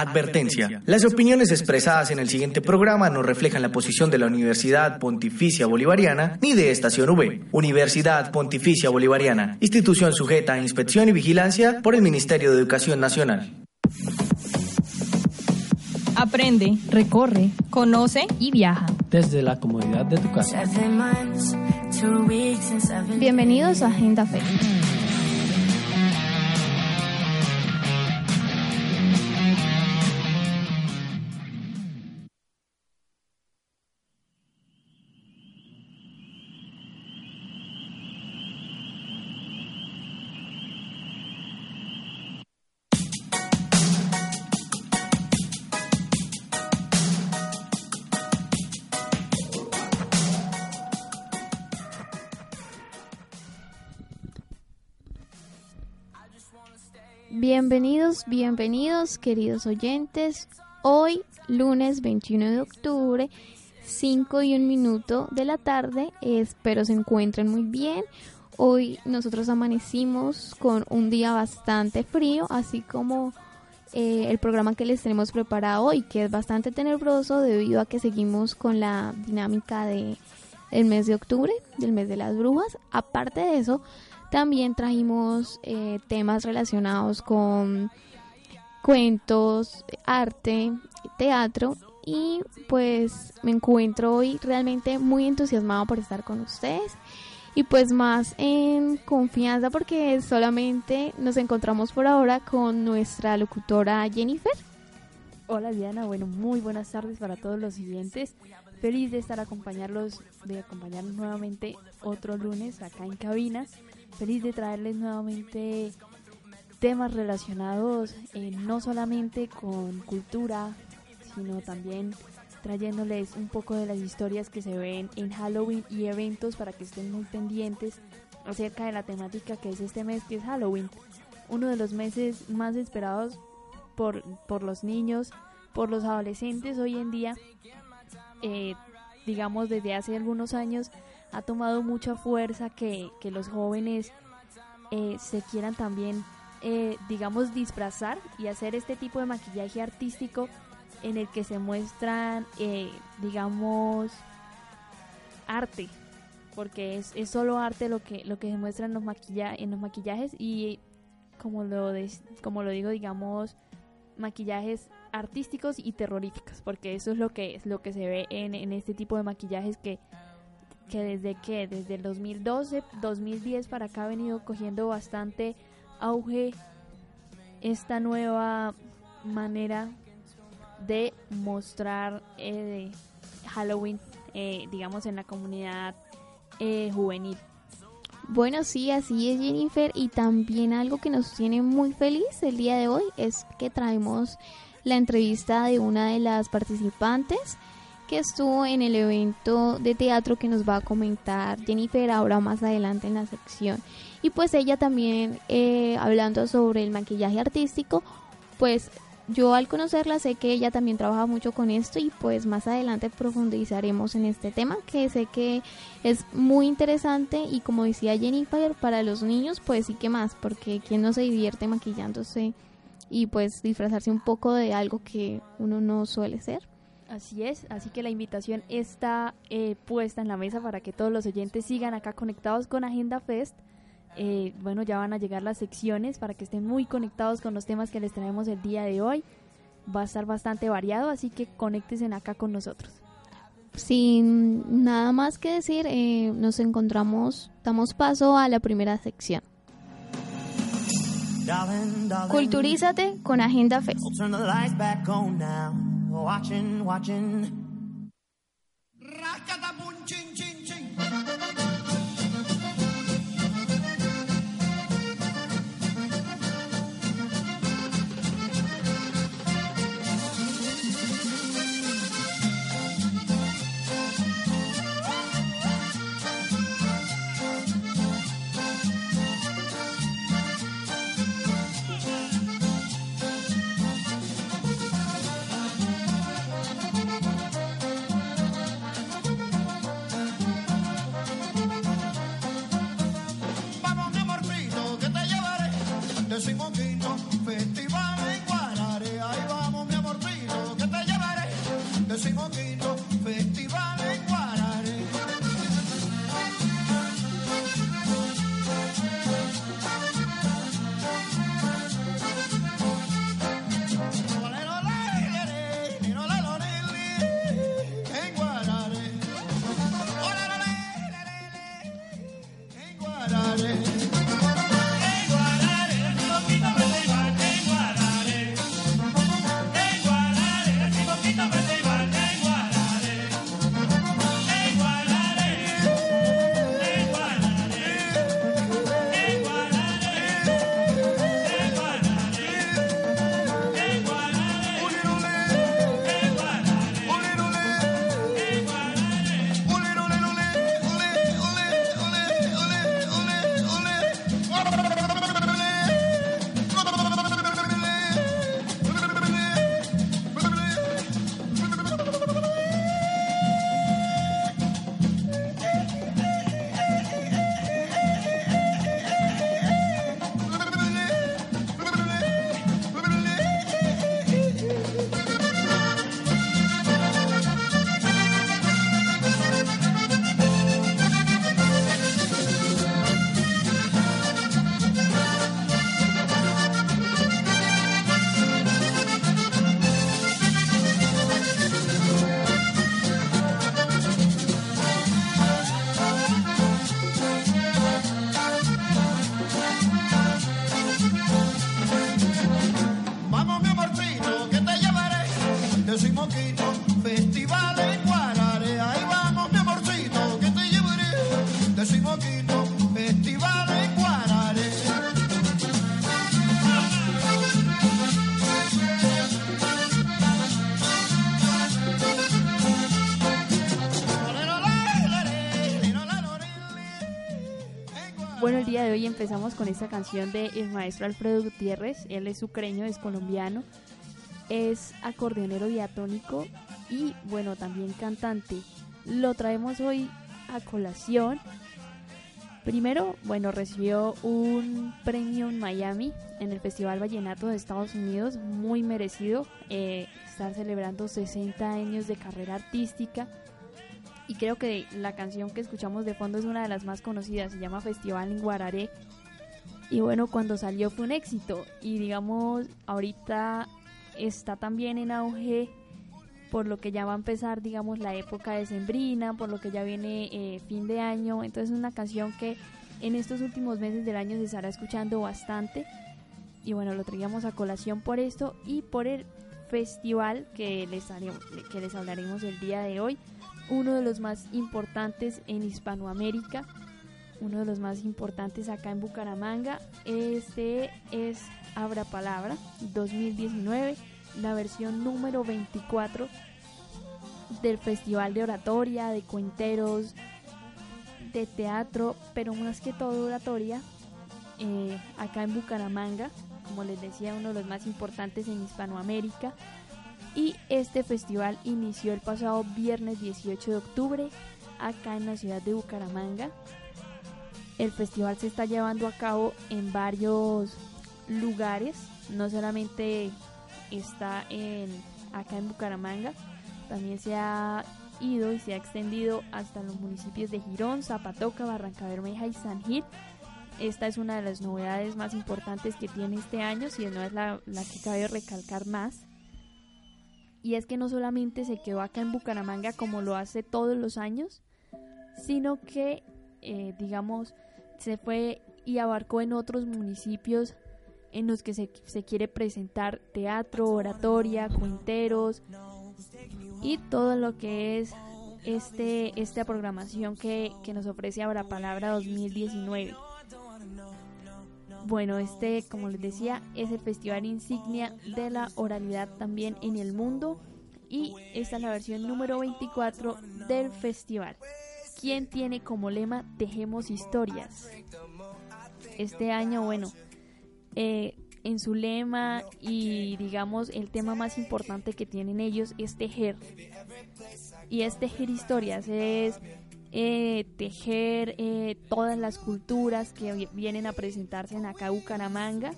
Advertencia. Las opiniones expresadas en el siguiente programa no reflejan la posición de la Universidad Pontificia Bolivariana ni de Estación V. Universidad Pontificia Bolivariana, institución sujeta a inspección y vigilancia por el Ministerio de Educación Nacional. Aprende, recorre, conoce y viaja. Desde la comodidad de tu casa. Bienvenidos a Agenda Fe. Bienvenidos, bienvenidos, queridos oyentes. Hoy, lunes 21 de octubre, 5 y un minuto de la tarde. Espero se encuentren muy bien. Hoy nosotros amanecimos con un día bastante frío, así como eh, el programa que les tenemos preparado hoy, que es bastante tenebroso debido a que seguimos con la dinámica de mes de octubre, del mes de las brujas. Aparte de eso, también trajimos eh, temas relacionados con cuentos, arte, teatro y pues me encuentro hoy realmente muy entusiasmado por estar con ustedes y pues más en confianza porque solamente nos encontramos por ahora con nuestra locutora Jennifer. Hola Diana, bueno, muy buenas tardes para todos los siguientes. Feliz de estar acompañarlos, de acompañarnos nuevamente otro lunes acá en cabina feliz de traerles nuevamente temas relacionados eh, no solamente con cultura, sino también trayéndoles un poco de las historias que se ven en Halloween y eventos para que estén muy pendientes acerca de la temática que es este mes que es Halloween, uno de los meses más esperados por, por los niños, por los adolescentes hoy en día, eh, digamos desde hace algunos años ha tomado mucha fuerza que, los jóvenes eh, se quieran también, eh, digamos, disfrazar y hacer este tipo de maquillaje artístico en el que se muestran, eh, digamos, arte, porque es, es solo arte lo que, lo que se muestra en los, maquilla en los maquillajes y como lo, como lo digo, digamos, maquillajes artísticos y terroríficos, porque eso es lo que, es lo que se ve en, en este tipo de maquillajes que que desde que desde el 2012, 2010 para acá ha venido cogiendo bastante auge esta nueva manera de mostrar eh, Halloween, eh, digamos, en la comunidad eh, juvenil. Bueno, sí, así es Jennifer. Y también algo que nos tiene muy feliz el día de hoy es que traemos la entrevista de una de las participantes que estuvo en el evento de teatro que nos va a comentar Jennifer ahora más adelante en la sección. Y pues ella también eh, hablando sobre el maquillaje artístico, pues yo al conocerla sé que ella también trabaja mucho con esto y pues más adelante profundizaremos en este tema que sé que es muy interesante y como decía Jennifer para los niños pues sí que más porque quien no se divierte maquillándose y pues disfrazarse un poco de algo que uno no suele ser. Así es, así que la invitación está eh, puesta en la mesa para que todos los oyentes sigan acá conectados con Agenda Fest. Eh, bueno, ya van a llegar las secciones para que estén muy conectados con los temas que les traemos el día de hoy. Va a estar bastante variado, así que conéctense acá con nosotros. Sin nada más que decir, eh, nos encontramos, damos paso a la primera sección. Culturízate con Agenda watching, watching. Empezamos con esta canción de el maestro Alfredo Gutiérrez. Él es ucreño, es colombiano, es acordeonero diatónico y, bueno, también cantante. Lo traemos hoy a colación. Primero, bueno, recibió un premio en Miami en el Festival Vallenato de Estados Unidos, muy merecido. Eh, estar celebrando 60 años de carrera artística y creo que la canción que escuchamos de fondo es una de las más conocidas, se llama Festival en Guararé. Y bueno, cuando salió fue un éxito y digamos, ahorita está también en auge por lo que ya va a empezar, digamos, la época de Sembrina, por lo que ya viene eh, fin de año. Entonces es una canción que en estos últimos meses del año se estará escuchando bastante. Y bueno, lo traíamos a colación por esto y por el festival que les, que les hablaremos el día de hoy uno de los más importantes en Hispanoamérica, uno de los más importantes acá en Bucaramanga. Este es Abra Palabra 2019, la versión número 24 del Festival de Oratoria, de Cuenteros, de teatro, pero más que todo oratoria, eh, acá en Bucaramanga, como les decía, uno de los más importantes en Hispanoamérica. Y este festival inició el pasado viernes 18 de octubre acá en la ciudad de Bucaramanga. El festival se está llevando a cabo en varios lugares, no solamente está en, acá en Bucaramanga, también se ha ido y se ha extendido hasta los municipios de Girón, Zapatoca, Barranca Bermeja y San Gil. Esta es una de las novedades más importantes que tiene este año, si no es la, la que cabe recalcar más. Y es que no solamente se quedó acá en Bucaramanga como lo hace todos los años, sino que, eh, digamos, se fue y abarcó en otros municipios en los que se, se quiere presentar teatro, oratoria, cuenteros y todo lo que es este, esta programación que, que nos ofrece Abra Palabra 2019. Bueno, este, como les decía, es el festival insignia de la oralidad también en el mundo y esta es la versión número 24 del festival. ¿Quién tiene como lema Tejemos historias? Este año, bueno, eh, en su lema y digamos el tema más importante que tienen ellos es tejer. Y es tejer historias, es eh, tejer eh, todas las culturas que vienen a presentarse en acá Bucaramanga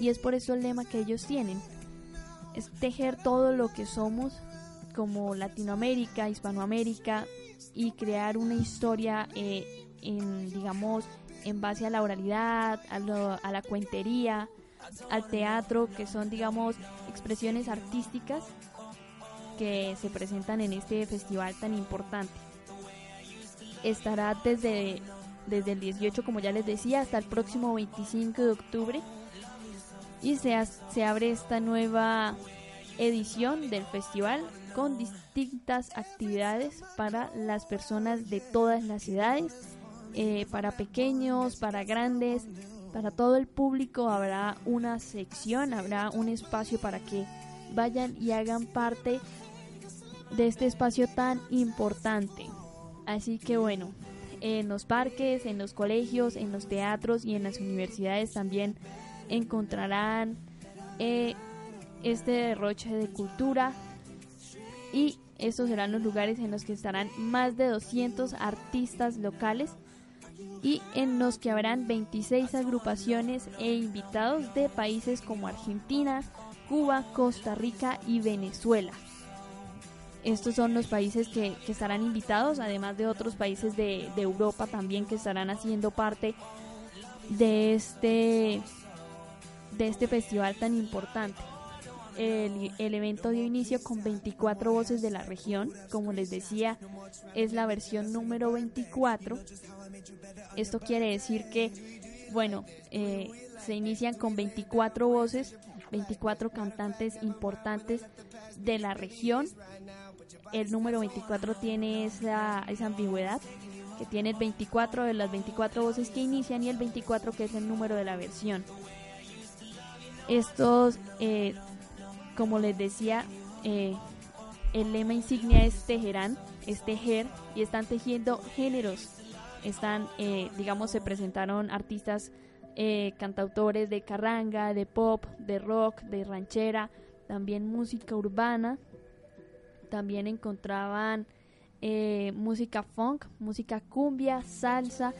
y es por eso el lema que ellos tienen. Es tejer todo lo que somos como Latinoamérica, Hispanoamérica y crear una historia eh, en, digamos, en base a la oralidad, a, a la cuentería, al teatro, que son, digamos, expresiones artísticas que se presentan en este festival tan importante estará desde, desde el 18, como ya les decía, hasta el próximo 25 de octubre. Y se, se abre esta nueva edición del festival con distintas actividades para las personas de todas las ciudades, eh, para pequeños, para grandes, para todo el público habrá una sección, habrá un espacio para que vayan y hagan parte de este espacio tan importante. Así que bueno, en los parques, en los colegios, en los teatros y en las universidades también encontrarán eh, este derroche de cultura y estos serán los lugares en los que estarán más de 200 artistas locales y en los que habrán 26 agrupaciones e invitados de países como Argentina, Cuba, Costa Rica y Venezuela. Estos son los países que, estarán invitados, además de otros países de, Europa también que estarán haciendo parte de este, de este festival tan importante. El, evento dio inicio con 24 voces de la región. Como les decía, es la versión número 24. Esto quiere decir que, bueno, eh, se inician con 24 voces, 24 cantantes importantes de la región el número 24 tiene esa, esa ambigüedad, que tiene el 24 de las 24 voces que inician y el 24 que es el número de la versión. Estos, eh, como les decía, eh, el lema insignia es tejerán, es tejer y están tejiendo géneros, están, eh, digamos, se presentaron artistas eh, cantautores de carranga, de pop, de rock, de ranchera, también música urbana. También encontraban eh, música funk, música cumbia, salsa,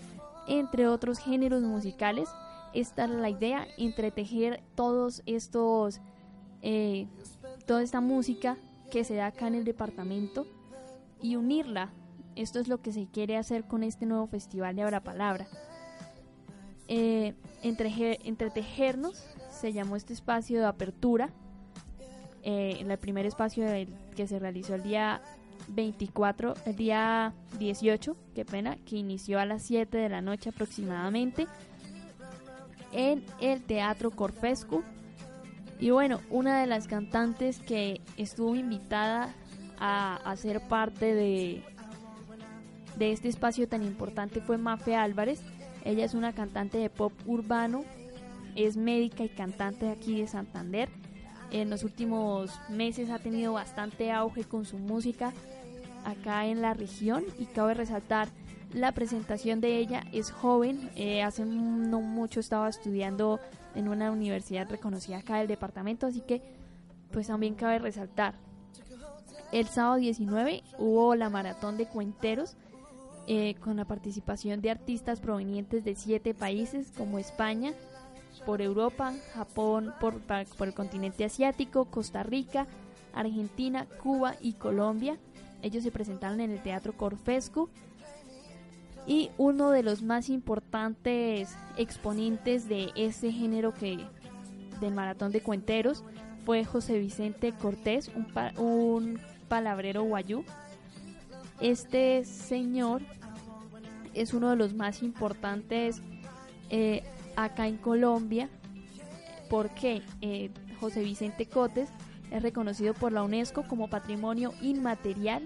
entre otros géneros musicales. Esta es la idea, entretejer todos estos, toda esta música que se da acá en el departamento y unirla. Esto es lo que se quiere hacer con este nuevo festival de Abra Palabra. Eh, entretejernos se llamó este espacio de apertura. Eh, el primer espacio que se realizó el día 24, el día 18, qué pena, que inició a las 7 de la noche aproximadamente en el Teatro Corfescu. Y bueno, una de las cantantes que estuvo invitada a, ser parte de, de este espacio tan importante fue Mafe Álvarez. Ella es una cantante de pop urbano, es médica y cantante aquí de Santander. En los últimos meses ha tenido bastante auge con su música acá en la región y cabe resaltar la presentación de ella. Es joven, eh, hace no mucho estaba estudiando en una universidad reconocida acá del departamento, así que pues también cabe resaltar. El sábado 19 hubo la maratón de cuenteros eh, con la participación de artistas provenientes de siete países como España, por Europa, Japón, por, el continente asiático, Costa Rica, Argentina, Cuba y Colombia. Ellos se presentaron en el Teatro Corfesco y uno de los más importantes exponentes de ese género que del maratón de cuenteros fue José Vicente Cortés, un, un palabrero guayú. Este señor es uno de los más importantes eh, acá en Colombia porque eh, José Vicente Cotes es reconocido por la UNESCO como patrimonio inmaterial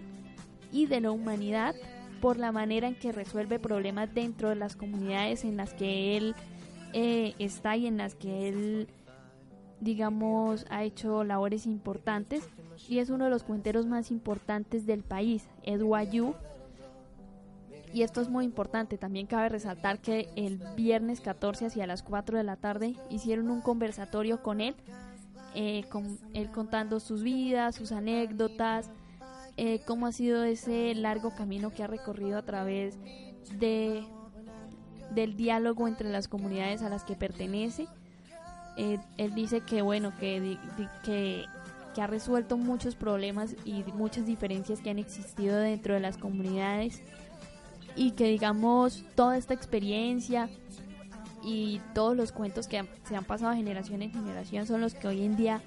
y de la humanidad por la manera en que resuelve problemas dentro de las comunidades en las que él eh, está y en las que él digamos, ha hecho labores importantes y es uno de los cuenteros más importantes del país, Eduayu. Y esto es muy importante, también cabe resaltar que el viernes 14 hacia las 4 de la tarde hicieron un conversatorio con él, eh, con él contando sus vidas, sus anécdotas, eh, cómo ha sido ese largo camino que ha recorrido a través de del diálogo entre las comunidades a las que pertenece. Eh, él dice que bueno, que, que, ha resuelto muchos problemas y muchas diferencias que han existido dentro de las comunidades y que digamos toda esta experiencia y todos los cuentos que se han pasado generación en generación son los que hoy en día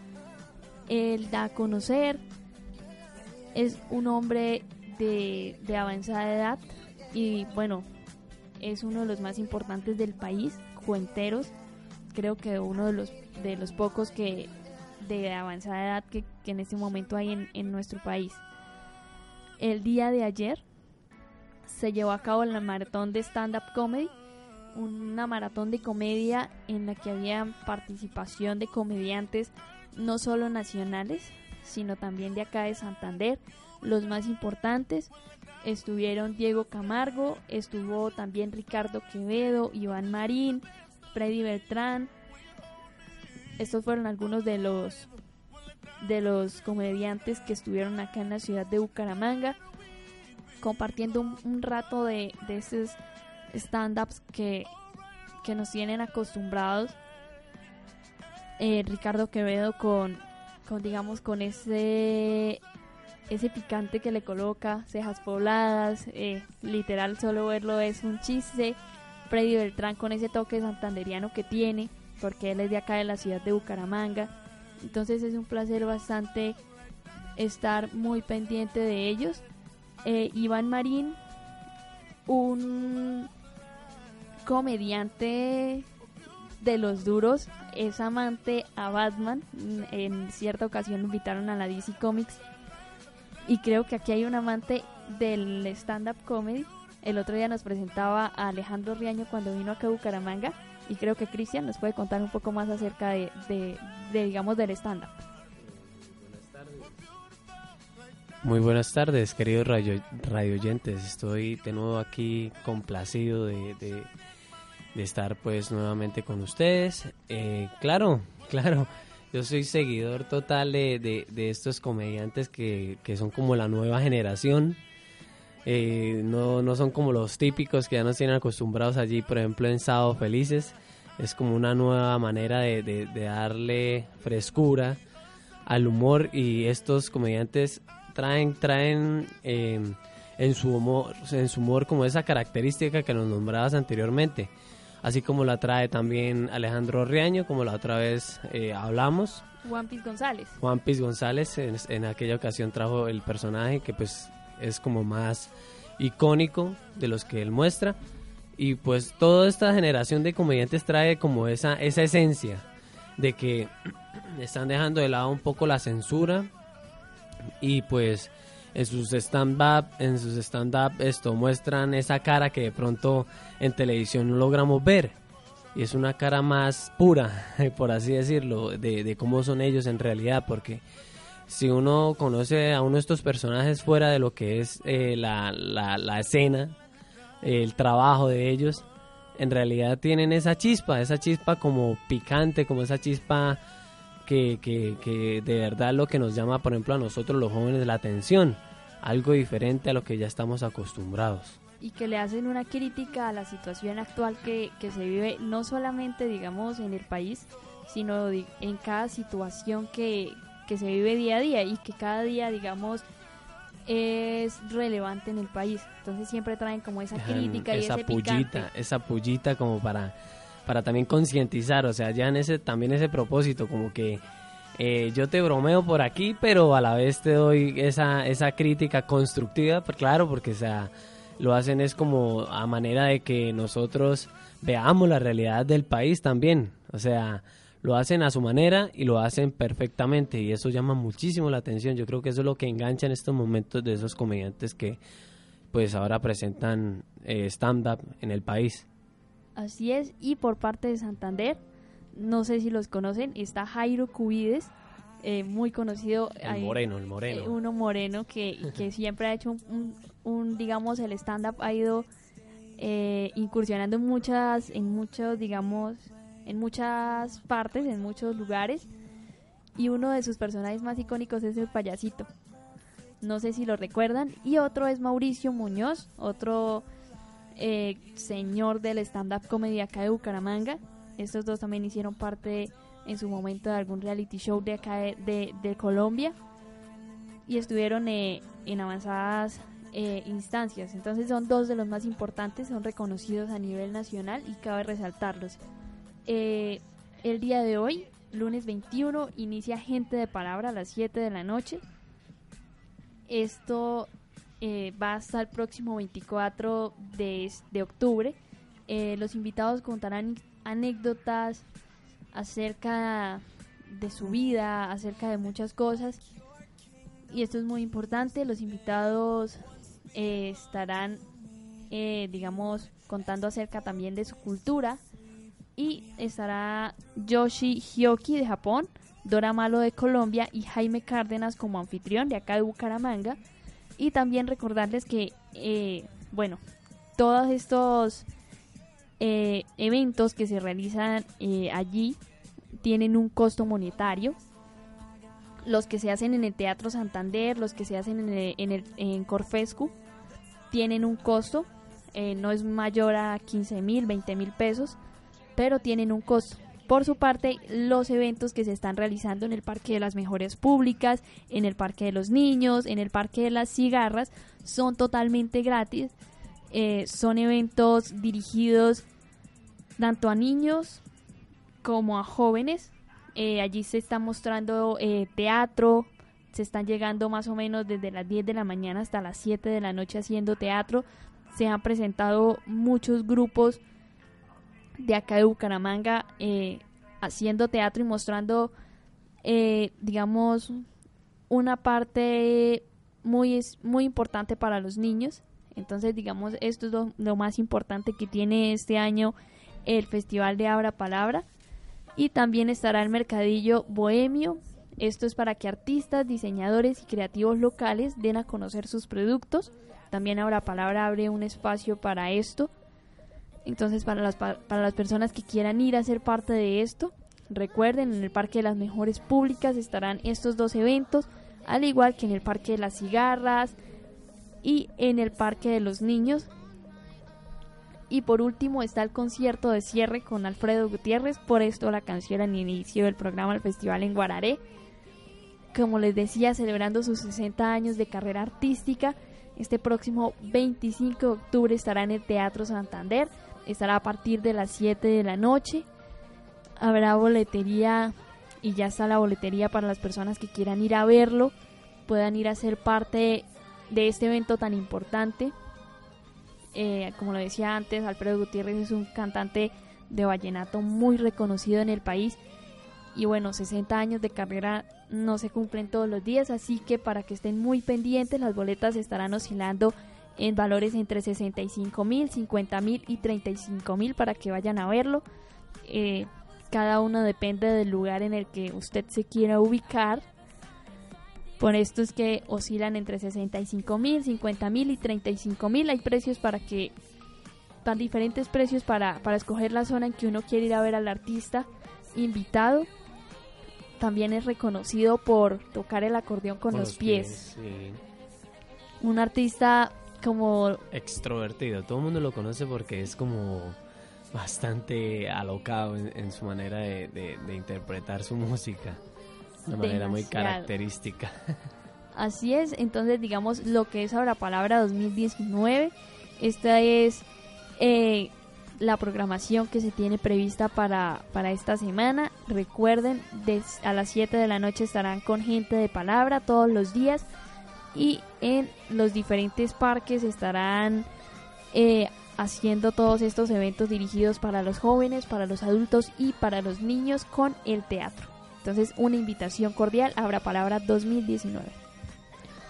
él da a conocer. Es un hombre de, de avanzada edad y bueno, es uno de los más importantes del país, cuenteros creo que uno de los, de los pocos que de avanzada edad que, en este momento hay en, en, nuestro país. El día de ayer se llevó a cabo la maratón de stand-up comedy, una maratón de comedia en la que había participación de comediantes no solo nacionales, sino también de acá de Santander. Los más importantes estuvieron Diego Camargo, estuvo también Ricardo Quevedo, Iván Marín, Freddy Beltrán. Estos fueron algunos de los de los comediantes que estuvieron acá en la ciudad de Bucaramanga compartiendo un, rato de, de esos stand-ups que, que nos tienen acostumbrados. Eh, Ricardo Quevedo con, con, digamos, con ese, ese picante que le coloca, cejas pobladas, eh, literal solo verlo es un chiste. Freddy Beltrán con ese toque santanderiano que tiene, porque él es de acá de la ciudad de Bucaramanga. Entonces es un placer bastante estar muy pendiente de ellos. Eh, Iván Marín, un comediante de los duros, es amante a Batman. En cierta ocasión lo invitaron a la DC Comics. Y creo que aquí hay un amante del stand-up comedy el otro día nos presentaba a Alejandro Riaño cuando vino acá a Bucaramanga y creo que Cristian nos puede contar un poco más acerca de, digamos, del stand-up. Muy buenas tardes, queridos radio, oyentes. Estoy de nuevo aquí complacido de, de, estar pues nuevamente con ustedes. Eh, claro, claro, yo soy seguidor total de, de estos comediantes que, que, son como la nueva generación. Eh, no, no son como los típicos que ya nos tienen acostumbrados allí, por ejemplo, en Sábado Felices. Es como una nueva manera de, de darle frescura al humor y estos comediantes traen, traen eh, en, su humor, en su humor como esa característica que nos nombrabas anteriormente, así como la trae también Alejandro Riaño, como la otra vez eh, hablamos. Juan Piz González. Juan Piz González en, en, aquella ocasión trajo el personaje que pues es como más icónico de los que él muestra y pues toda esta generación de comediantes trae como esa, esa esencia de que están dejando de lado un poco la censura y pues en sus stand-up, en sus stand-up esto muestran esa cara que de pronto en televisión no logramos ver. Y es una cara más pura, por así decirlo, de, cómo son ellos en realidad, porque si uno conoce a uno de estos personajes fuera de lo que es eh, la, la, la escena, el trabajo de ellos, en realidad tienen esa chispa, esa chispa como picante, como esa chispa que, que, que de verdad lo que nos llama, por ejemplo, a nosotros los jóvenes la atención, algo diferente a lo que ya estamos acostumbrados. Y que le hacen una crítica a la situación actual que, que se vive no solamente, digamos, en el país, sino en cada situación que, que se vive día a día y que cada día, digamos, es relevante en el país. Entonces siempre traen como esa crítica y esa ese pullita, esa pullita como para para también concientizar, o sea, ya en ese también ese propósito como que eh, yo te bromeo por aquí, pero a la vez te doy esa esa crítica constructiva, pues claro, porque o sea, lo hacen es como a manera de que nosotros veamos la realidad del país también, o sea, lo hacen a su manera y lo hacen perfectamente y eso llama muchísimo la atención. Yo creo que eso es lo que engancha en estos momentos de esos comediantes que pues ahora presentan eh, stand-up en el país. Así es, y por parte de Santander, no sé si los conocen, está Jairo Cubides, eh, muy conocido. El moreno, el moreno. Eh, uno moreno que, que siempre ha hecho un, digamos, el stand-up ha ido incursionando en muchas, en muchos, digamos, en muchas partes, en muchos lugares. Y uno de sus personajes más icónicos es el payasito. No sé si lo recuerdan. Y otro es Mauricio Muñoz, otro eh, señor del stand-up comedy acá de Bucaramanga. Estos dos también hicieron parte en su momento de algún reality show de acá de, Colombia. Y estuvieron eh, en avanzadas eh, instancias. Entonces son dos de los más importantes, son reconocidos a nivel nacional y cabe resaltarlos. Eh, el día de hoy, lunes 21, inicia Gente de Palabra a las 7 de la noche. Esto eh, va hasta el próximo 24 de, de octubre. Eh, los invitados contarán anécdotas acerca de su vida, acerca de muchas cosas. Y esto es muy importante. Los invitados estarán, digamos, contando acerca también de su cultura, y estará Yoshi Hyoki de Japón, Dora Malo de Colombia y Jaime Cárdenas como anfitrión de acá de Bucaramanga. Y también recordarles que, eh, bueno, todos estos eh, eventos que se realizan eh, allí tienen un costo monetario. Los que se hacen en el Teatro Santander, los que se hacen en, el, en, el, en Corfescu, tienen un costo. no es mayor a 15 mil, 20 mil pesos pero tienen un costo. Por su parte, los eventos que se están realizando en el Parque de las Mejores Públicas, en el Parque de los Niños, en el Parque de las Cigarras, son totalmente gratis. Eh, son eventos dirigidos tanto a niños como a jóvenes. Eh, allí se está mostrando eh, teatro, se están llegando más o menos desde las 10 de la mañana hasta las 7 de la noche haciendo teatro. Se han presentado muchos grupos de acá de Bucaramanga eh, haciendo teatro y mostrando, eh, digamos, una parte muy, muy importante para los niños. Entonces, digamos, esto es lo, más importante que tiene este año el Festival de Abra Palabra. Y también estará el Mercadillo Bohemio, Esto es para que artistas, diseñadores y creativos locales den a conocer sus productos. También ahora Palabra abre un espacio para esto. Entonces, para las, para las personas que quieran ir a ser parte de esto, recuerden, en el Parque de las Mejores Públicas estarán estos dos eventos, al igual que en el Parque de las Cigarras y en el Parque de los Niños. Y por último está el concierto de cierre con Alfredo Gutiérrez, por esto la canción al inicio del programa del Festival en Guararé como les decía, celebrando sus 60 años de carrera artística. Este próximo 25 de octubre estará en el Teatro Santander. Estará a partir de las 7 de la noche. Habrá boletería y ya está la boletería para las personas que quieran ir a verlo. Puedan ir a ser parte de este evento tan importante. Eh, como lo decía antes, Alfredo Gutiérrez es un cantante de vallenato muy reconocido en el país y bueno, 60 años de carrera no se cumplen todos los días, así que para que estén muy pendientes, las boletas estarán oscilando en valores entre 65 mil, 50 mil y 35 mil para que vayan a verlo. Eh, cada uno depende del lugar en el que usted se quiera ubicar. Por esto es que oscilan entre 65 mil, 50 mil y 35 mil. Hay precios para que, van diferentes precios para, para escoger la zona en que uno quiere ir a ver al artista invitado también es reconocido por tocar el acordeón con, los, pies. Un artista como... Extrovertido, todo el mundo lo conoce porque es como bastante alocado en, su manera de, interpretar su música. Una manera muy característica. Así es, entonces digamos lo que es ahora palabra 2019. Esta es eh, la programación que se tiene prevista para, para esta semana. Recuerden, a las 7 de la noche estarán con gente de palabra todos los días y en los diferentes parques estarán eh, haciendo todos estos eventos dirigidos para los jóvenes, para los adultos y para los niños con el teatro. Entonces, una invitación cordial, Abra Palabra 2019.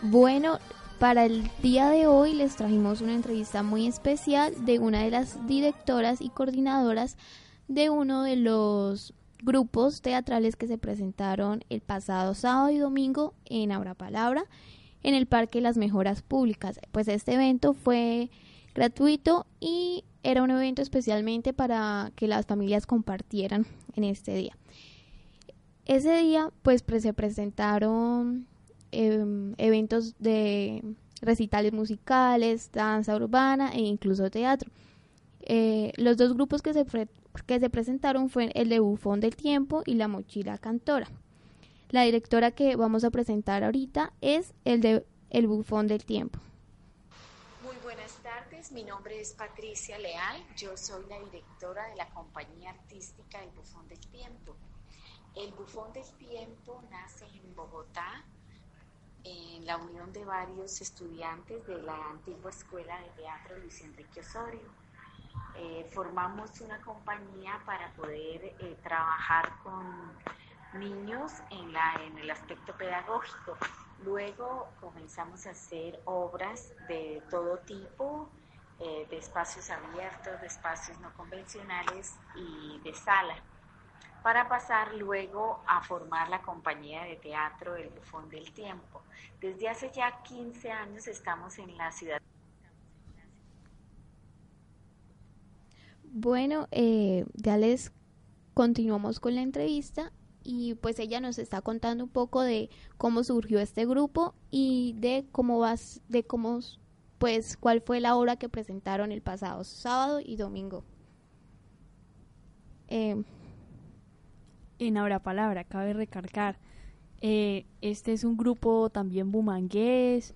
Bueno, para el día de hoy les trajimos una entrevista muy especial de una de las directoras y coordinadoras de uno de los grupos teatrales que se presentaron el pasado sábado y domingo en Abra Palabra en el Parque Las Mejoras Públicas. Pues este evento fue gratuito y era un evento especialmente para que las familias compartieran en este día. Ese día pues se presentaron Em, eventos de recitales musicales, danza urbana e incluso teatro. Eh, los dos grupos que se, que se presentaron fue el de Bufón del Tiempo y la Mochila Cantora. La directora que vamos a presentar ahorita es el de El Bufón del Tiempo. Muy buenas tardes, mi nombre es Patricia Leal, yo soy la directora de la compañía artística El Bufón del Tiempo. El Bufón del Tiempo nace en Bogotá en la unión de varios estudiantes de la antigua escuela de teatro Luis Enrique Osorio. Eh, formamos una compañía para poder eh, trabajar con niños en, la, en el aspecto pedagógico. Luego comenzamos a hacer obras de todo tipo, eh, de espacios abiertos, de espacios no convencionales y de sala para pasar luego a formar la compañía de teatro El Bufón del Tiempo. Desde hace ya 15 años estamos en la ciudad. Bueno, eh, ya les continuamos con la entrevista y pues ella nos está contando un poco de cómo surgió este grupo y de cómo vas, de cómo, pues, cuál fue la obra que presentaron el pasado sábado y domingo. Eh, en Abra Palabra, cabe recargar. Eh, este es un grupo también bumangués.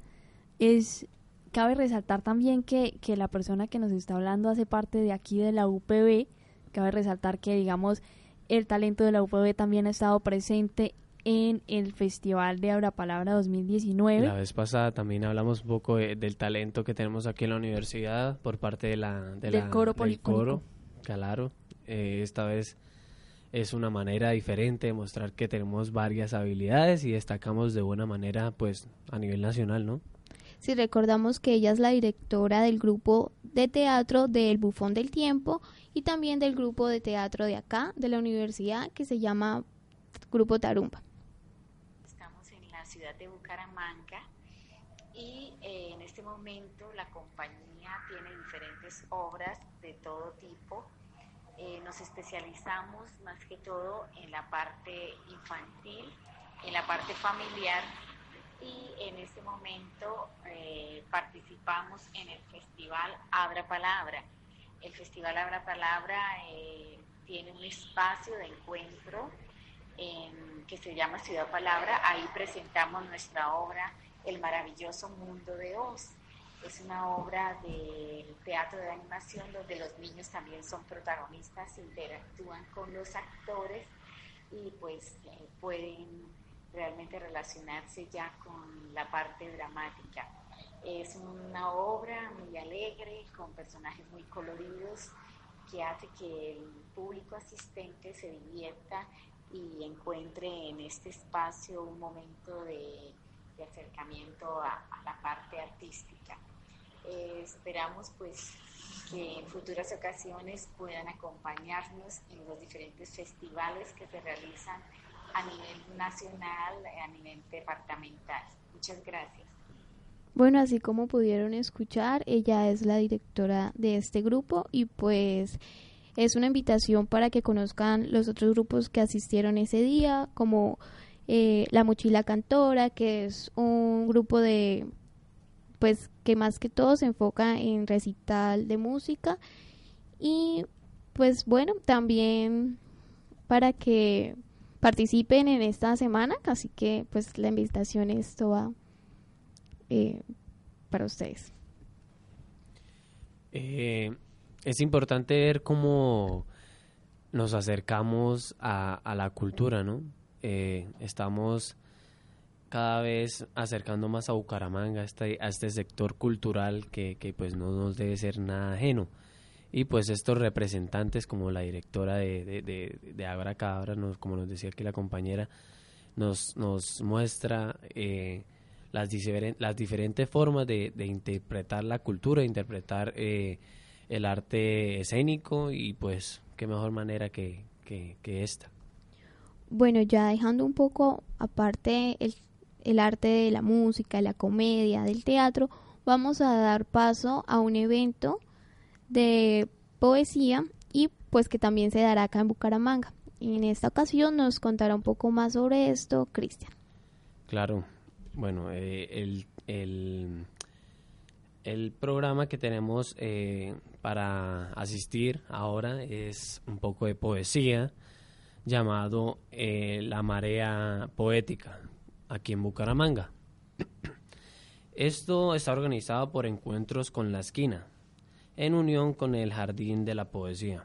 Es, cabe resaltar también que, que la persona que nos está hablando hace parte de aquí de la UPB. Cabe resaltar que, digamos, el talento de la UPB también ha estado presente en el Festival de Abra Palabra 2019. La vez pasada también hablamos un poco del talento que tenemos aquí en la universidad por parte de la, de del coro del coro, claro. Eh, esta vez es una manera diferente de mostrar que tenemos varias habilidades y destacamos de buena manera pues a nivel nacional, ¿no? Si recordamos que ella es la directora del grupo de teatro del Bufón del Tiempo y también del grupo de teatro de acá, de la universidad, que se llama Grupo Tarumba. la ciudad de Bucaramanga y eh, en este momento la compañía tiene diferentes obras de todo tipo. Eh, nos especializamos más que todo en la parte infantil, en la parte familiar y en este momento eh, participamos en el festival Abra Palabra. El festival Abra Palabra tiene un espacio de encuentro que se llama Ciudad Palabra. Ahí presentamos nuestra obra El maravilloso mundo de Oz. Es una obra de teatro de animación donde los niños también son protagonistas, interactúan con los actores y pues eh, pueden realmente relacionarse ya con la parte dramática. Es una obra muy alegre, con personajes muy coloridos, que hace que el público asistente se divierta y encuentre en este espacio un momento de, acercamiento a, la parte artística. Eh, esperamos pues que en futuras ocasiones puedan acompañarnos en los diferentes festivales que se realizan a nivel nacional, a nivel departamental. Muchas gracias. Bueno, así como pudieron escuchar, ella es la directora de este grupo y pues es una invitación para que conozcan los otros grupos que asistieron ese día, como eh, La Mochila Cantora, que es un grupo de, pues, que más que todo se enfoca en recital de música. Y, pues, bueno, también para que participen en esta semana, así que, pues, la invitación es toda eh, para ustedes. Eh, es importante ver cómo nos acercamos a, la cultura, ¿no? Eh, estamos cada vez acercando más a Bucaramanga, a este, a este sector cultural que, pues no nos debe ser nada ajeno. Y pues estos representantes como la directora de, de, de, nos, como nos decía aquí la compañera, nos, nos muestra eh, las, las diferentes formas de, interpretar la cultura, interpretar eh, el arte escénico y pues qué mejor manera que, esta. Bueno, ya dejando un poco aparte el, el arte de la música, la comedia, del teatro, vamos a dar paso a un evento de poesía y pues que también se dará acá en Bucaramanga. Y en esta ocasión nos contará un poco más sobre esto Cristian. Claro, bueno, eh, el, el, el programa que tenemos eh, para asistir ahora es un poco de poesía llamado eh, La Marea Poética, aquí en Bucaramanga. Esto está organizado por Encuentros con la Esquina, en unión con el Jardín de la Poesía.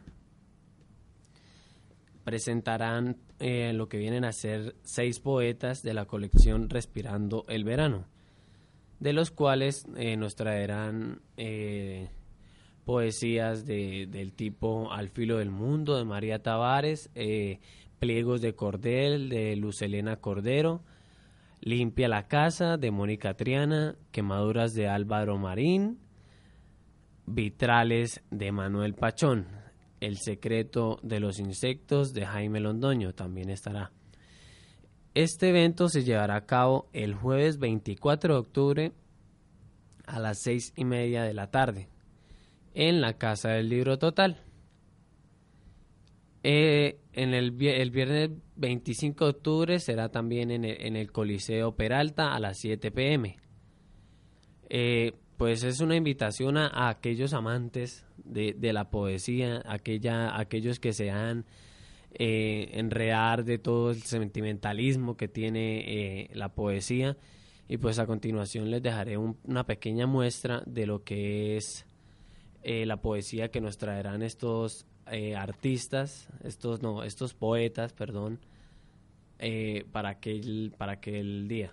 Presentarán eh, lo que vienen a ser seis poetas de la colección Respirando el Verano de los cuales eh, nos traerán eh, poesías de, del tipo Al filo del mundo de María Tavares, Pliegos de Cordel de Lucelena Cordero, Limpia la casa de Mónica Triana, Quemaduras de Álvaro Marín, Vitrales de Manuel Pachón, El secreto de los insectos de Jaime Londoño también estará. Este evento se llevará a cabo el jueves 24 de octubre a las seis y media de la tarde en la Casa del Libro Total. Eh, en el, viernes 25 de octubre será también en el, Coliseo Peralta a las 7 pm. Eh, pues es una invitación a, aquellos amantes de, la poesía, aquella, aquellos que se han eh, enredar de todo el sentimentalismo que tiene eh, la poesía. Y pues a continuación les dejaré una pequeña muestra de lo que es eh, la poesía que nos traerán estos eh, artistas, estos no, estos poetas, perdón, para aquel, para aquel día.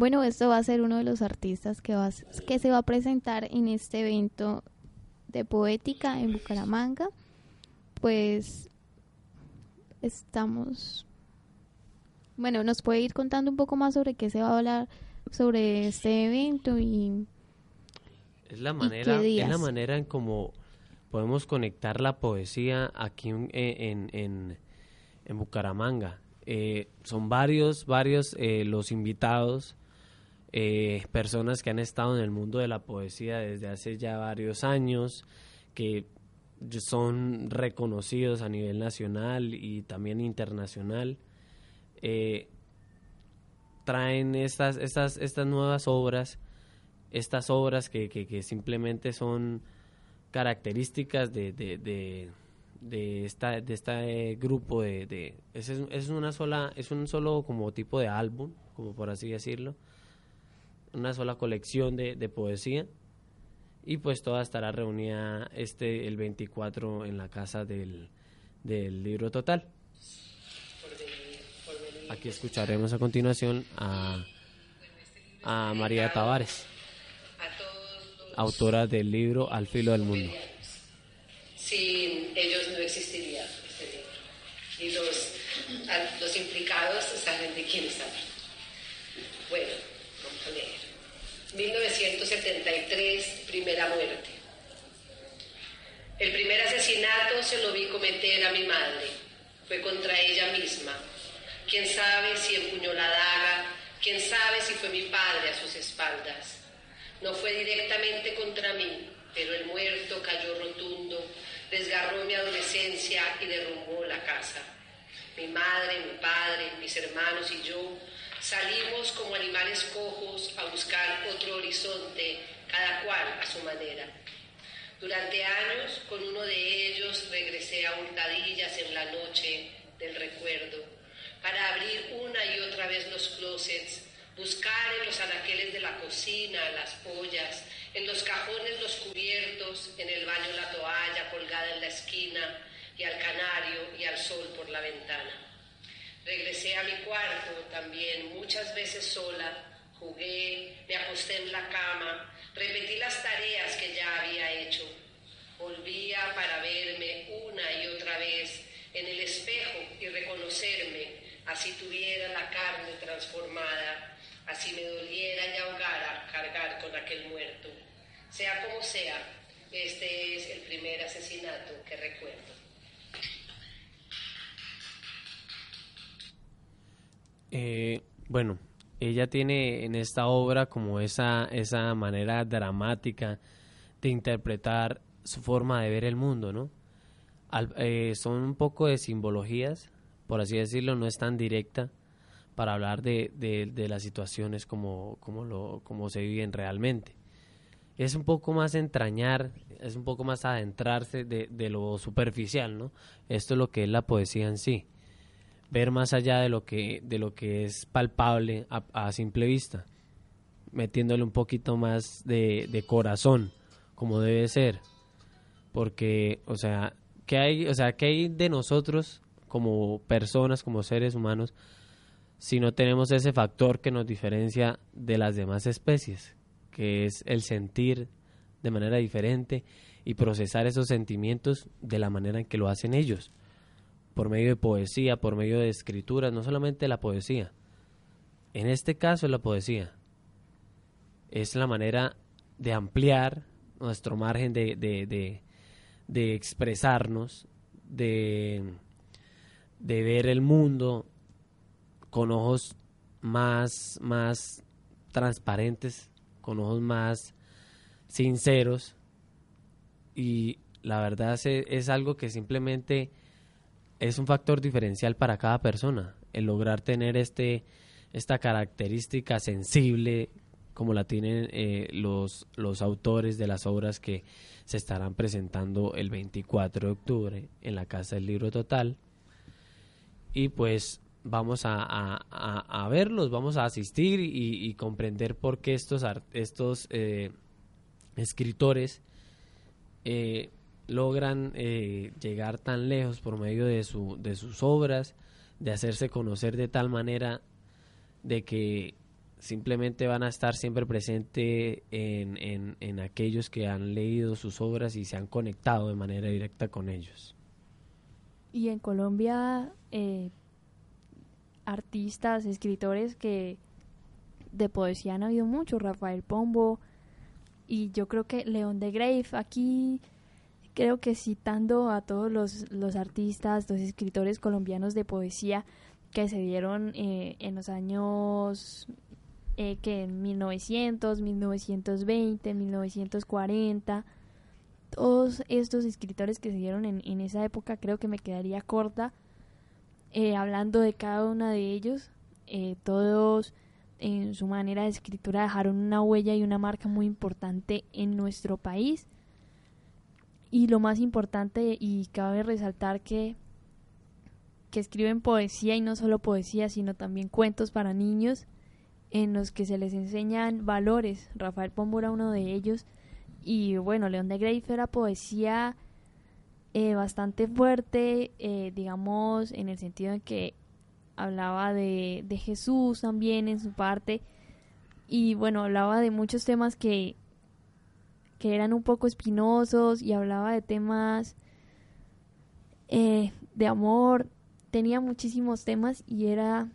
Bueno, esto va a ser uno de los artistas que, va, que se va a presentar en este evento de poética en Bucaramanga. Pues estamos... Bueno, nos puede ir contando un poco más sobre qué se va a hablar sobre este evento y... Es la manera, es la manera en cómo podemos conectar la poesía aquí en, en, en, Bucaramanga. Eh, son varios, varios eh, los invitados eh, personas que han estado en el mundo de la poesía desde hace ya varios años, que son reconocidos a nivel nacional y también internacional. Eh, traen estas, estas, estas nuevas obras, estas obras que, que, simplemente son características de, de, de, esta, de este grupo de, de es, es, una sola es un solo como tipo de álbum como por así decirlo una sola colección de, de poesía y pues toda estará reunida este el 24 en la casa del, del libro total. Aquí escucharemos a continuación a, a María Tavares, autora del libro Al filo del mundo. Sin ellos no existiría este libro. Y los, los implicados saben de quién están. Bueno, 1973, primera muerte. El primer asesinato se lo vi cometer a mi madre. Fue contra ella misma. Quién sabe si empuñó la daga, quién sabe si fue mi padre a sus espaldas. No fue directamente contra mí, pero el muerto cayó rotundo, desgarró mi adolescencia y derrumbó la casa. Mi madre, mi padre, mis hermanos y yo Salimos como animales cojos a buscar otro horizonte, cada cual a su manera. Durante años, con uno de ellos, regresé a hurtadillas en la noche del recuerdo, para abrir una y otra vez los closets, buscar en los anaqueles de la cocina las pollas, en los cajones los cubiertos, en el baño la toalla colgada en la esquina, y al canario y al sol por la ventana. Regresé a mi cuarto también muchas veces sola, jugué, me acosté en la cama, repetí las tareas que ya había hecho. Volvía para verme una y otra vez en el espejo y reconocerme, así tuviera la carne transformada, así me doliera y ahogara cargar con aquel muerto. Sea como sea, este es el primer asesinato que recuerdo. Eh, bueno, ella tiene en esta obra como esa, esa manera dramática de interpretar su forma de ver el mundo, ¿no? Eh, son un poco de simbologías, por así decirlo, no es tan directa para hablar de, de, las situaciones como, como, lo, como se viven realmente. Es un poco más entrañar, es un poco más adentrarse de, de lo superficial, ¿no? Esto es lo que es la poesía en sí ver más allá de lo que, de lo que es palpable a, simple vista, metiéndole un poquito más de, de, corazón, como debe ser. Porque, o sea, ¿qué hay, o sea, ¿qué hay de nosotros como personas, como seres humanos, si no tenemos ese factor que nos diferencia de las demás especies, que es el sentir de manera diferente y procesar esos sentimientos de la manera en que lo hacen ellos? Por medio de poesía, por medio de escritura, no solamente la poesía. En este caso la poesía. Es la manera de ampliar nuestro margen de, de, de, expresarnos, de, de ver el mundo con ojos más, más transparentes, con ojos más sinceros. Y la verdad es algo que simplemente es un factor diferencial para cada persona, el lograr tener este, esta característica sensible como la tienen eh, los, los autores de las obras que se estarán presentando el 24 de octubre en la Casa del Libro Total. Y pues vamos a, a, verlos, vamos a asistir y, comprender por qué estos, estos eh, escritores eh, logran eh, llegar tan lejos por medio de, su, de sus obras, de hacerse conocer de tal manera de que simplemente van a estar siempre presentes en, en, aquellos que han leído sus obras y se han conectado de manera directa con ellos. Y en Colombia, eh, artistas, escritores que de poesía han habido mucho, Rafael Pombo, y yo creo que León de Grave, aquí creo que citando a todos los, los artistas, los escritores colombianos de poesía que se dieron eh, en los años eh, que en 1900, 1920, 1940, todos estos escritores que se dieron en, esa época creo que me quedaría corta eh, hablando de cada uno de ellos. Eh, todos en su manera de escritura dejaron una huella y una marca muy importante en nuestro país. Y lo más importante, y cabe resaltar que, que escriben poesía y no solo poesía, sino también cuentos para niños en los que se les enseñan valores. Rafael Pombo era uno de ellos. Y bueno, León de Grave era poesía eh, bastante fuerte, eh, digamos, en el sentido de que hablaba de, de Jesús también en su parte. Y bueno, hablaba de muchos temas que, que eran un poco espinosos y hablaba de temas eh, de amor. Tenía muchísimos temas y era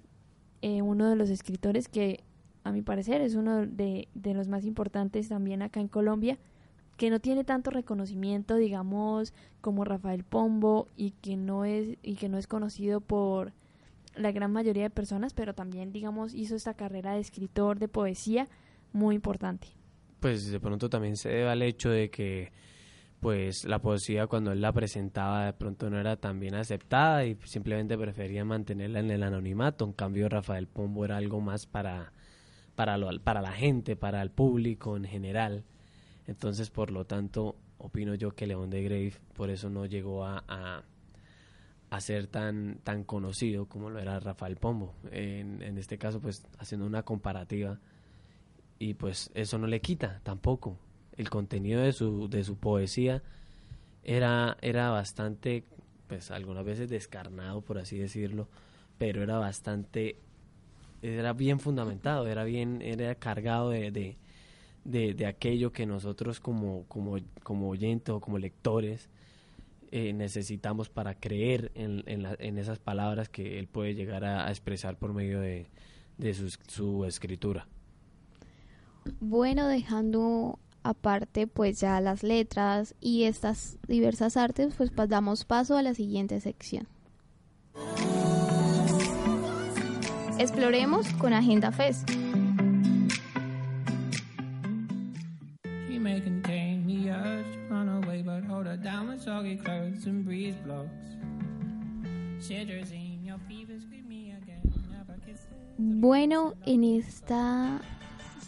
eh, uno de los escritores que a mi parecer es uno de, los más importantes también acá en Colombia, que no tiene tanto reconocimiento, digamos, como Rafael Pombo y que no es y que no es conocido por la gran mayoría de personas, pero también, digamos, hizo esta carrera de escritor de poesía muy importante. Pues de pronto también se debe al hecho de que pues la poesía cuando él la presentaba de pronto no era tan bien aceptada y simplemente prefería mantenerla en el anonimato. En cambio, Rafael Pombo era algo más para, para, lo, para la gente, para el público en general. Entonces, por lo tanto, opino yo que León de Grave por eso no llegó a, a, ser tan, tan conocido como lo era Rafael Pombo. En, en este caso, pues haciendo una comparativa y pues eso no le quita tampoco el contenido de su, de su poesía era, era bastante, pues algunas veces descarnado, por así decirlo, pero era bastante, era bien fundamentado, era bien, era cargado de, de, aquello que nosotros como, como, como oyentes o como lectores eh, necesitamos para creer en, en, esas palabras que él puede llegar a, expresar por medio de, de su, su escritura. Bueno, dejando aparte pues ya las letras y estas diversas artes, pues damos paso a la siguiente sección. Exploremos con Agenda Fest. Bueno, en esta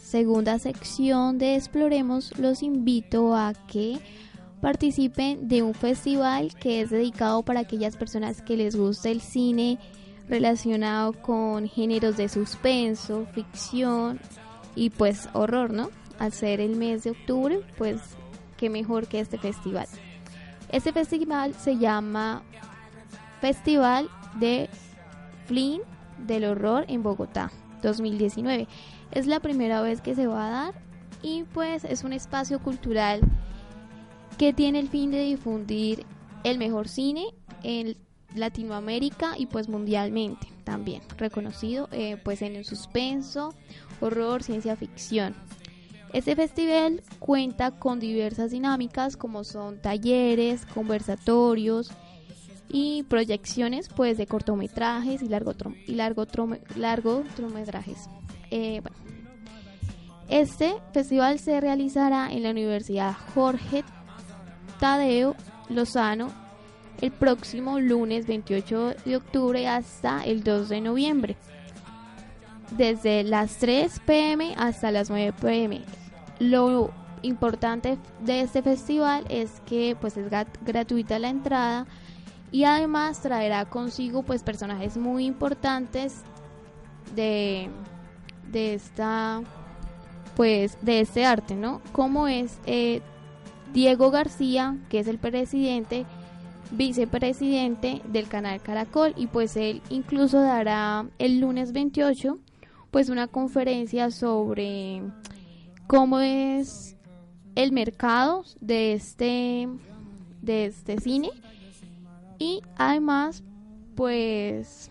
segunda sección de Exploremos los invito a que participen de un festival que es dedicado para aquellas personas que les gusta el cine relacionado con géneros de suspenso, ficción y pues horror, ¿no? Al ser el mes de octubre, pues qué mejor que este festival. Este festival se llama Festival de Flynn del Horror en Bogotá 2019 es la primera vez que se va a dar y pues es un espacio cultural que tiene el fin de difundir el mejor cine en Latinoamérica y pues mundialmente también reconocido eh, pues en el suspenso, horror, ciencia ficción. Este festival cuenta con diversas dinámicas como son talleres, conversatorios y proyecciones pues de cortometrajes y largo y largo Eh, este festival se realizará en la Universidad Jorge Tadeo Lozano el próximo lunes 28 de octubre hasta el 2 de noviembre, desde las 3 pm hasta las 9 pm. Lo importante de este festival es que pues es gratuita la entrada y además traerá consigo pues personajes muy importantes de de esta pues de este arte, ¿no? Como es eh, Diego García, que es el presidente, vicepresidente del canal Caracol y pues él incluso dará el lunes 28 pues una conferencia sobre cómo es el mercado de este de este cine y además pues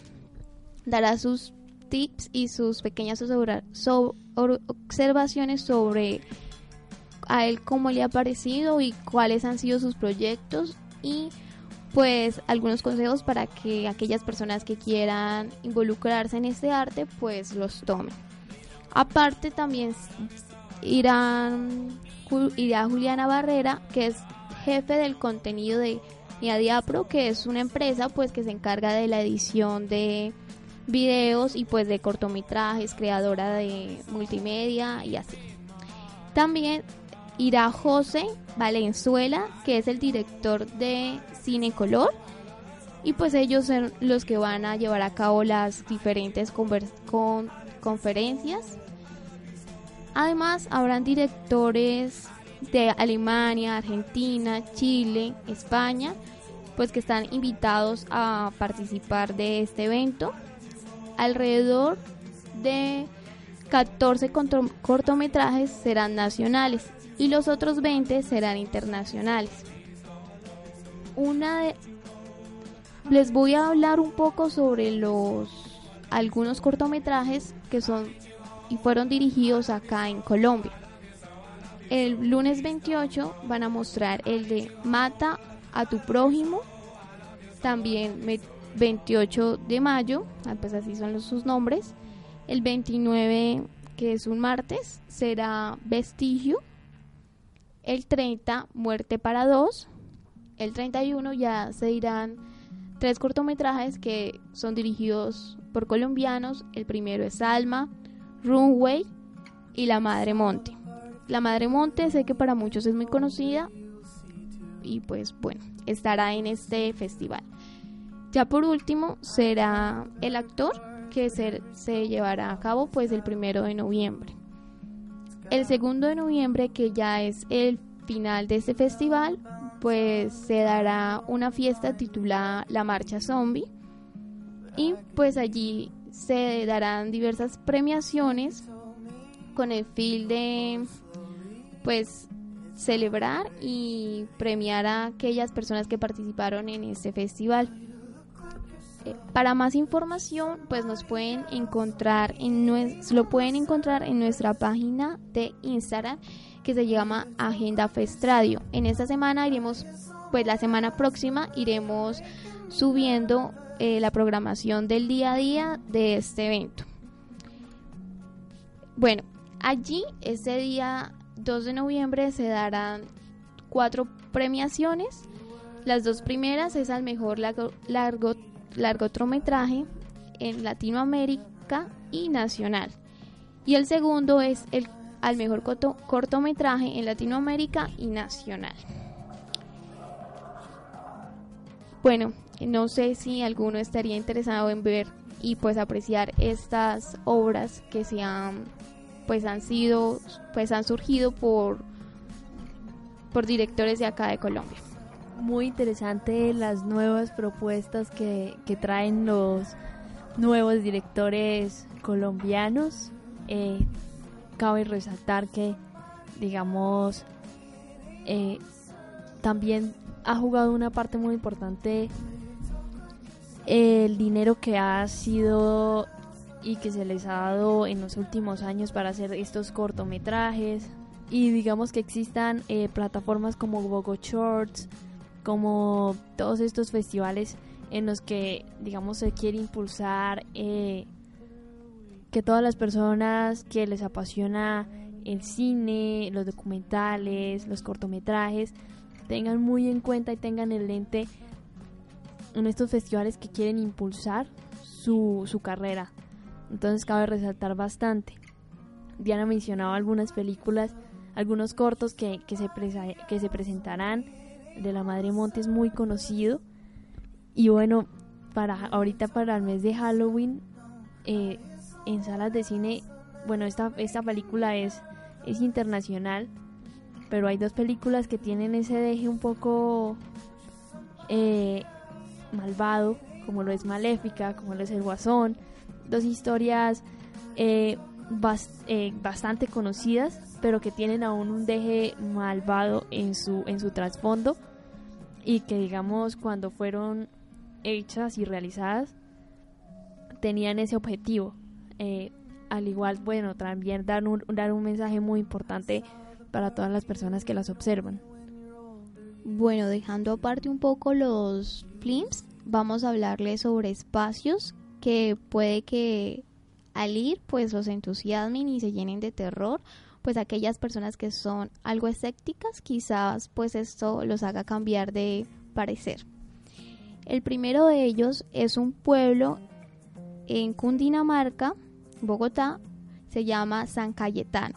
dará sus tips y sus pequeñas observaciones sobre a él cómo le ha parecido y cuáles han sido sus proyectos y pues algunos consejos para que aquellas personas que quieran involucrarse en este arte pues los tomen. Aparte también irán, irá Juliana Barrera que es jefe del contenido de Diapro que es una empresa pues que se encarga de la edición de videos y pues de cortometrajes, creadora de multimedia y así. También irá José Valenzuela, que es el director de Cine Color. Y pues ellos son los que van a llevar a cabo las diferentes con conferencias. Además, habrán directores de Alemania, Argentina, Chile, España, pues que están invitados a participar de este evento. Alrededor de 14 cortometrajes serán nacionales y los otros 20 serán internacionales. Una de les voy a hablar un poco sobre los algunos cortometrajes que son y fueron dirigidos acá en Colombia. El lunes 28 van a mostrar el de Mata a tu prójimo. También 28 de mayo, ah, pues así son los, sus nombres. El 29, que es un martes, será Vestigio. El 30, Muerte para dos. El 31 ya se dirán tres cortometrajes que son dirigidos por colombianos. El primero es Alma, Runway y La Madre Monte. La Madre Monte sé que para muchos es muy conocida y pues bueno, estará en este festival. Ya por último será el actor que se, llevará a cabo pues el primero de noviembre. El segundo de noviembre, que ya es el final de este festival, pues se dará una fiesta titulada La Marcha Zombie. Y pues allí se darán diversas premiaciones con el fin de pues celebrar y premiar a aquellas personas que participaron en este festival. Eh, para más información, pues nos pueden encontrar en lo pueden encontrar en nuestra página de Instagram que se llama Agenda Festradio. En esta semana iremos, pues la semana próxima iremos subiendo eh, la programación del día a día de este evento. Bueno, allí ese día 2 de noviembre se darán cuatro premiaciones. Las dos primeras es al mejor largo, largo largometraje en Latinoamérica y nacional. Y el segundo es el al mejor cortometraje en Latinoamérica y nacional. Bueno, no sé si alguno estaría interesado en ver y pues apreciar estas obras que se han pues han sido pues han surgido por por directores de acá de Colombia muy interesante las nuevas propuestas que, traen los nuevos directores colombianos. Eh, cabe resaltar que, digamos, eh, también ha jugado una parte muy importante el dinero que ha sido y que se les ha dado en los últimos años para hacer estos cortometrajes y digamos que existan eh, plataformas como Gogo Shorts como todos estos festivales en los que, digamos, se quiere impulsar eh, que todas las personas que les apasiona el cine, los documentales, los cortometrajes, tengan muy en cuenta y tengan el lente en estos festivales que quieren impulsar su, su carrera. Entonces cabe resaltar bastante. Diana mencionaba algunas películas, algunos cortos que, que, se, que se presentarán de la Madre Monte es muy conocido. Y bueno, para ahorita para el mes de Halloween, eh, en salas de cine, bueno, esta, esta película es, es internacional, pero hay dos películas que tienen ese deje un poco eh, malvado, como lo es Maléfica, como lo es El Guasón, dos historias eh, bastante conocidas, pero que tienen aún un deje malvado en su, en su trasfondo y que digamos cuando fueron hechas y realizadas tenían ese objetivo. Eh, al igual, bueno, también dar un, dar un mensaje muy importante para todas las personas que las observan. Bueno, dejando aparte un poco los films, vamos a hablarles sobre espacios que puede que al ir pues los entusiasmen y se llenen de terror, pues aquellas personas que son algo escépticas, quizás pues esto los haga cambiar de parecer. El primero de ellos es un pueblo en Cundinamarca, Bogotá, se llama San Cayetano.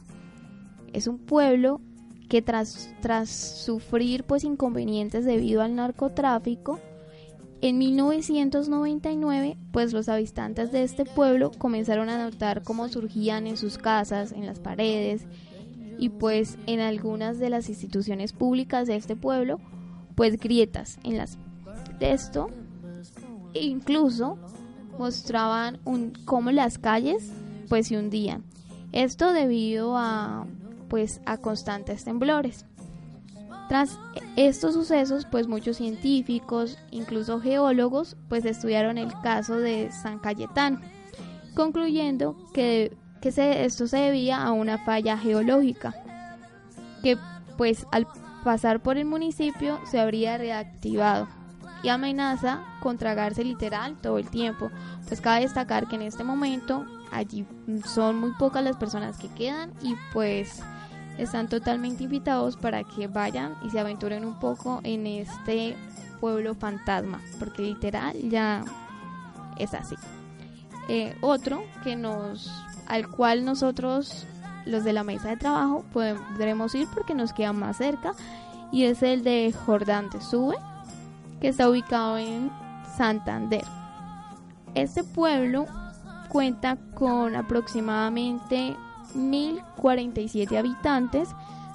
Es un pueblo que tras, tras sufrir pues inconvenientes debido al narcotráfico, en 1999, pues los habitantes de este pueblo comenzaron a notar cómo surgían en sus casas, en las paredes y pues en algunas de las instituciones públicas de este pueblo, pues grietas en las de esto e incluso mostraban un, cómo las calles pues se hundían. Esto debido a pues a constantes temblores. Tras estos sucesos, pues muchos científicos, incluso geólogos, pues estudiaron el caso de San Cayetano, concluyendo que, que esto se debía a una falla geológica, que pues al pasar por el municipio se habría reactivado y amenaza con tragarse literal todo el tiempo. Pues cabe destacar que en este momento allí son muy pocas las personas que quedan y pues están totalmente invitados para que vayan y se aventuren un poco en este pueblo fantasma, porque literal ya es así. Eh, otro que nos, al cual nosotros, los de la mesa de trabajo, podremos ir porque nos queda más cerca, y es el de Jordán de Sube, que está ubicado en Santander. Este pueblo cuenta con aproximadamente 1.047 habitantes,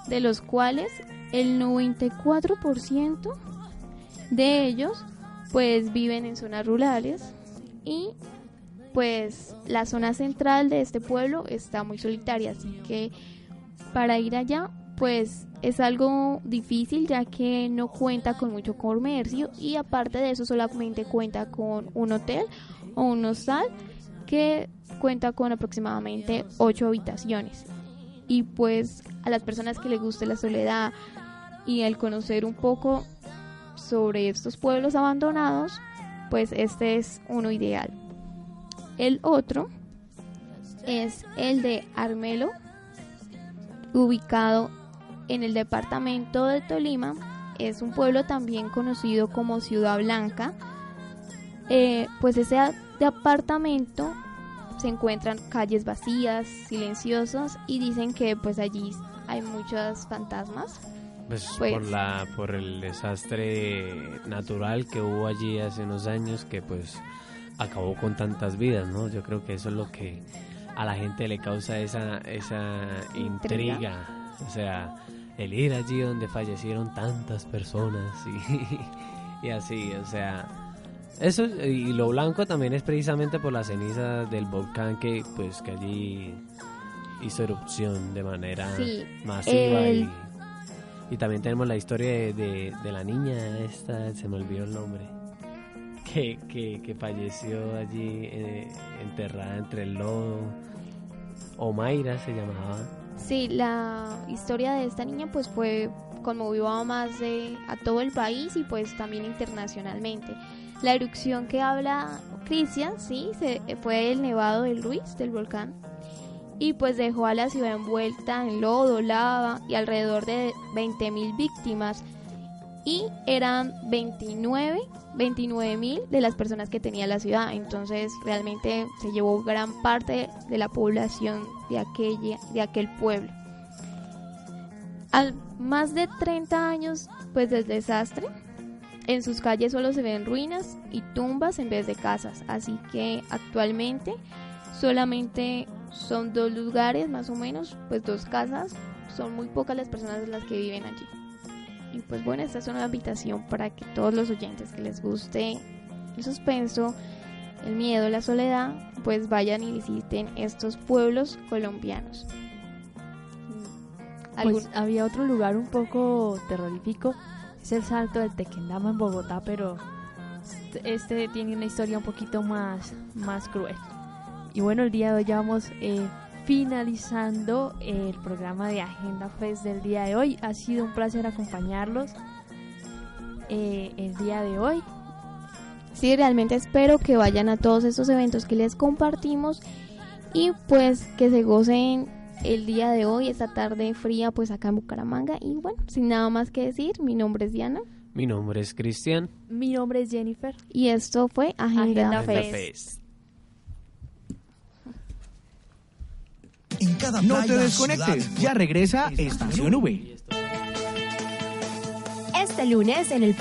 de los cuales el 94% de ellos pues viven en zonas rurales y pues la zona central de este pueblo está muy solitaria, así que para ir allá pues es algo difícil ya que no cuenta con mucho comercio y aparte de eso solamente cuenta con un hotel o un hostal que cuenta con aproximadamente 8 habitaciones. Y pues a las personas que les guste la soledad y el conocer un poco sobre estos pueblos abandonados, pues este es uno ideal. El otro es el de Armelo, ubicado en el departamento de Tolima. Es un pueblo también conocido como Ciudad Blanca. Eh, pues ese departamento se encuentran calles vacías, silenciosas y dicen que pues allí hay muchos fantasmas. Pues, pues, por la por el desastre natural que hubo allí hace unos años que pues acabó con tantas vidas, ¿no? Yo creo que eso es lo que a la gente le causa esa esa intriga, o sea, el ir allí donde fallecieron tantas personas y, y así, o sea, eso y lo blanco también es precisamente por la ceniza del volcán que pues que allí hizo erupción de manera masiva y, y, también tenemos la historia de, de, la niña esta se me olvidó el nombre que, que, que falleció allí eh, enterrada entre el lodo. Omaira se llamaba. Sí la historia de esta niña pues fue conmovió a más de a todo el país y pues también internacionalmente la erupción que habla Cristian, sí, se, fue el nevado del Ruiz, del volcán, y pues dejó a la ciudad envuelta en lodo, lava y alrededor de 20.000 víctimas. Y eran 29, 29 mil de las personas que tenía la ciudad. Entonces realmente se llevó gran parte de la población de, aquella, de aquel pueblo. Al más de 30 años pues del desastre, en sus calles solo se ven ruinas y tumbas en vez de casas, así que actualmente solamente son dos lugares más o menos, pues dos casas, son muy pocas las personas las que viven allí. Y pues bueno, esta es una invitación para que todos los oyentes que les guste el suspenso el miedo, la soledad, pues vayan y visiten estos pueblos colombianos. Pues había otro lugar un poco terrorífico, es el Salto del Tequendama en Bogotá, pero este tiene una historia un poquito más, más cruel. Y bueno, el día de hoy ya vamos eh, finalizando el programa de Agenda Fest del día de hoy. Ha sido un placer acompañarlos eh, el día de hoy. Sí, realmente espero que vayan a todos estos eventos que les compartimos y pues que se gocen el día de hoy, esta tarde fría pues acá en Bucaramanga. Y bueno, sin nada más que decir, mi nombre es Diana. Mi nombre es Cristian. Mi nombre es Jennifer. Y esto fue Agenda, Fest. no te desconectes, ya regresa Estación V. Este lunes en el